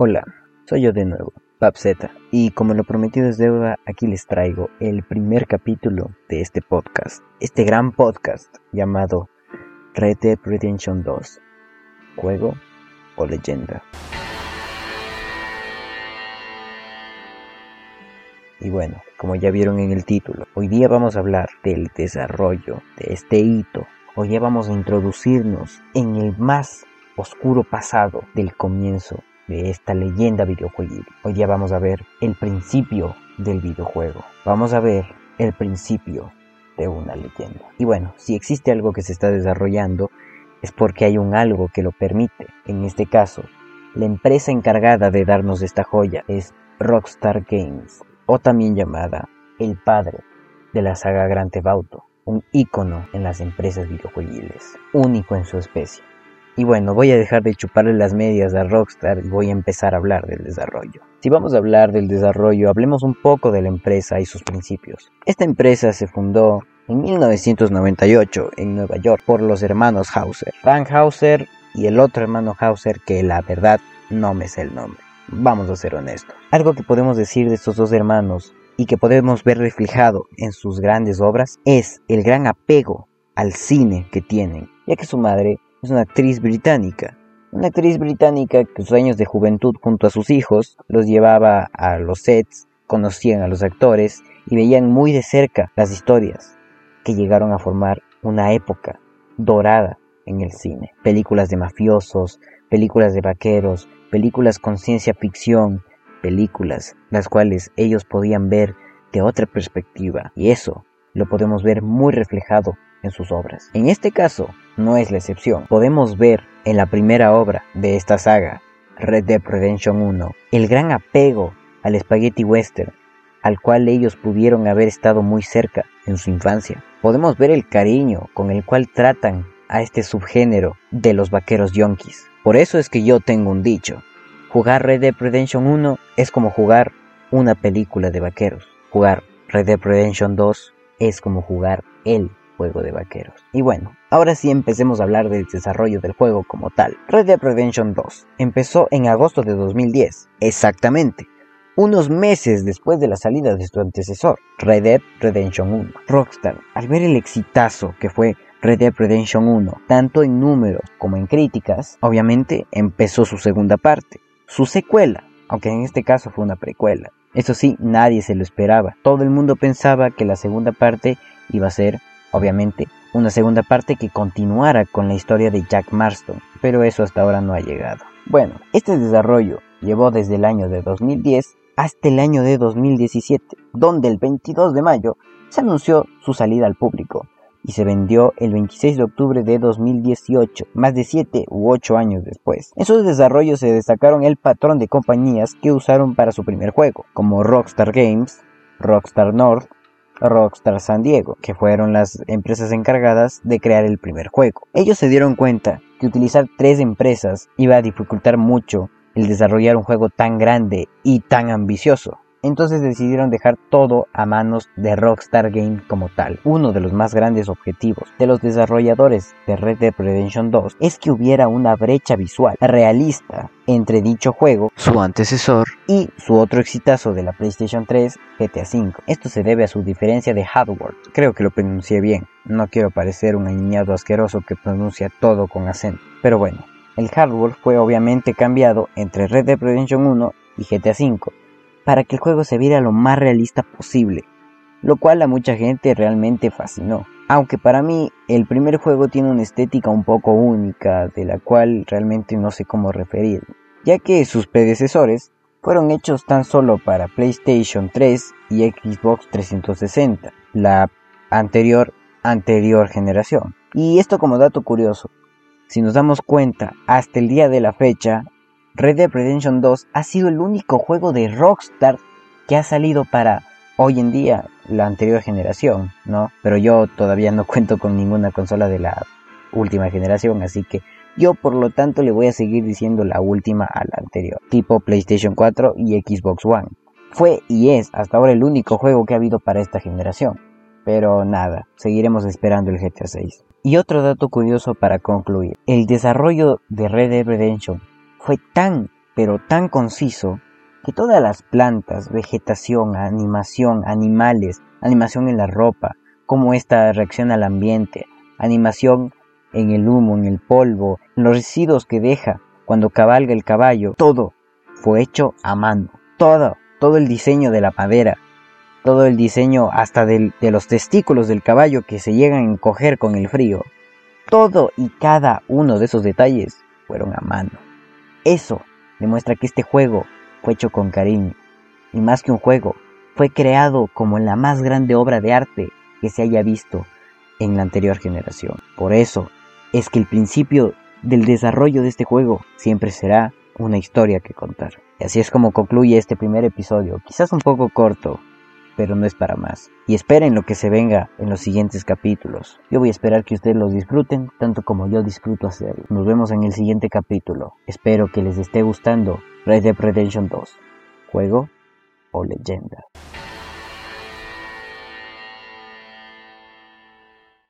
Hola, soy yo de nuevo, Papzeta, y como lo prometido es deuda, aquí les traigo el primer capítulo de este podcast, este gran podcast llamado Red Dead Redemption 2, juego o leyenda. Y bueno, como ya vieron en el título, hoy día vamos a hablar del desarrollo de este hito. Hoy día vamos a introducirnos en el más oscuro pasado del comienzo de esta leyenda videojueguil. Hoy día vamos a ver el principio del videojuego. Vamos a ver el principio de una leyenda. Y bueno, si existe algo que se está desarrollando, es porque hay un algo que lo permite. En este caso, la empresa encargada de darnos esta joya es Rockstar Games, o también llamada el padre de la saga Grand Theft Auto, un ícono en las empresas videojuegiles, único en su especie. Y bueno, voy a dejar de chuparle las medias a Rockstar y voy a empezar a hablar del desarrollo. Si vamos a hablar del desarrollo, hablemos un poco de la empresa y sus principios. Esta empresa se fundó en 1998 en Nueva York por los hermanos Hauser, Frank Hauser y el otro hermano Hauser que la verdad no me sé el nombre. Vamos a ser honestos. Algo que podemos decir de estos dos hermanos y que podemos ver reflejado en sus grandes obras es el gran apego al cine que tienen, ya que su madre es una actriz británica. Una actriz británica que sus años de juventud junto a sus hijos los llevaba a los sets, conocían a los actores y veían muy de cerca las historias que llegaron a formar una época dorada en el cine. Películas de mafiosos, películas de vaqueros, películas con ciencia ficción, películas las cuales ellos podían ver de otra perspectiva y eso lo podemos ver muy reflejado en sus obras. En este caso, no es la excepción. Podemos ver en la primera obra de esta saga, Red Dead Redemption 1, el gran apego al spaghetti western, al cual ellos pudieron haber estado muy cerca en su infancia. Podemos ver el cariño con el cual tratan a este subgénero de los vaqueros yonkis. Por eso es que yo tengo un dicho. Jugar Red Dead Redemption 1 es como jugar una película de vaqueros. Jugar Red Dead Redemption 2 es como jugar el juego de vaqueros. Y bueno, ahora sí empecemos a hablar del desarrollo del juego como tal. Red Dead Redemption 2 empezó en agosto de 2010, exactamente, unos meses después de la salida de su antecesor, Red Dead Redemption 1. Rockstar, al ver el exitazo que fue Red Dead Redemption 1, tanto en números como en críticas, obviamente empezó su segunda parte, su secuela, aunque en este caso fue una precuela. Eso sí, nadie se lo esperaba. Todo el mundo pensaba que la segunda parte iba a ser obviamente, una segunda parte que continuara con la historia de Jack Marston, pero eso hasta ahora no ha llegado. Bueno, este desarrollo llevó desde el año de 2010 hasta el año de 2017, donde el 22 de mayo se anunció su salida al público y se vendió el 26 de octubre de 2018, más de 7 u 8 años después. En sus desarrollos se destacaron el patrón de compañías que usaron para su primer juego, como Rockstar Games, Rockstar North, Rockstar San Diego, que fueron las empresas encargadas de crear el primer juego. Ellos se dieron cuenta que utilizar tres empresas iba a dificultar mucho el desarrollar un juego tan grande y tan ambicioso. Entonces decidieron dejar todo a manos de Rockstar Game como tal. Uno de los más grandes objetivos de los desarrolladores de Red Dead Redemption 2 es que hubiera una brecha visual realista entre dicho juego, su antecesor, y su otro exitazo de la PlayStation 3, GTA V. Esto se debe a su diferencia de hardware. Creo que lo pronuncié bien. No quiero parecer un añado asqueroso que pronuncia todo con acento. Pero bueno, el hardware fue obviamente cambiado entre Red Dead Redemption 1 y GTA V para que el juego se viera lo más realista posible, lo cual a mucha gente realmente fascinó. Aunque para mí el primer juego tiene una estética un poco única, de la cual realmente no sé cómo referir, ya que sus predecesores fueron hechos tan solo para PlayStation 3 y Xbox 360, la anterior anterior generación. Y esto como dato curioso, si nos damos cuenta, hasta el día de la fecha, Red Dead Redemption 2 ha sido el único juego de Rockstar que ha salido para hoy en día la anterior generación, ¿no? Pero yo todavía no cuento con ninguna consola de la última generación, así que yo por lo tanto le voy a seguir diciendo la última a la anterior, tipo PlayStation 4 y Xbox One. Fue y es hasta ahora el único juego que ha habido para esta generación. Pero nada, seguiremos esperando el GTA 6. Y otro dato curioso para concluir, el desarrollo de Red Dead Redemption fue tan, pero tan conciso, que todas las plantas, vegetación, animación, animales, animación en la ropa, cómo ésta reacciona al ambiente, animación en el humo, en el polvo, en los residuos que deja cuando cabalga el caballo, todo fue hecho a mano. Todo, todo el diseño de la madera, todo el diseño hasta de los testículos del caballo que se llegan a encoger con el frío. Todo y cada uno de esos detalles fueron a mano. Eso demuestra que este juego fue hecho con cariño. Y más que un juego, fue creado como la más grande obra de arte que se haya visto en la anterior generación. Por eso es que el principio del desarrollo de este juego siempre será una historia que contar. Y así es como concluye este primer episodio, quizás un poco corto, pero no es para más. Y esperen lo que se venga en los siguientes capítulos. Yo voy a esperar que ustedes los disfruten tanto como yo disfruto hacerlo. Nos vemos en el siguiente capítulo. Espero que les esté gustando Red Dead Redemption 2. Juego o leyenda.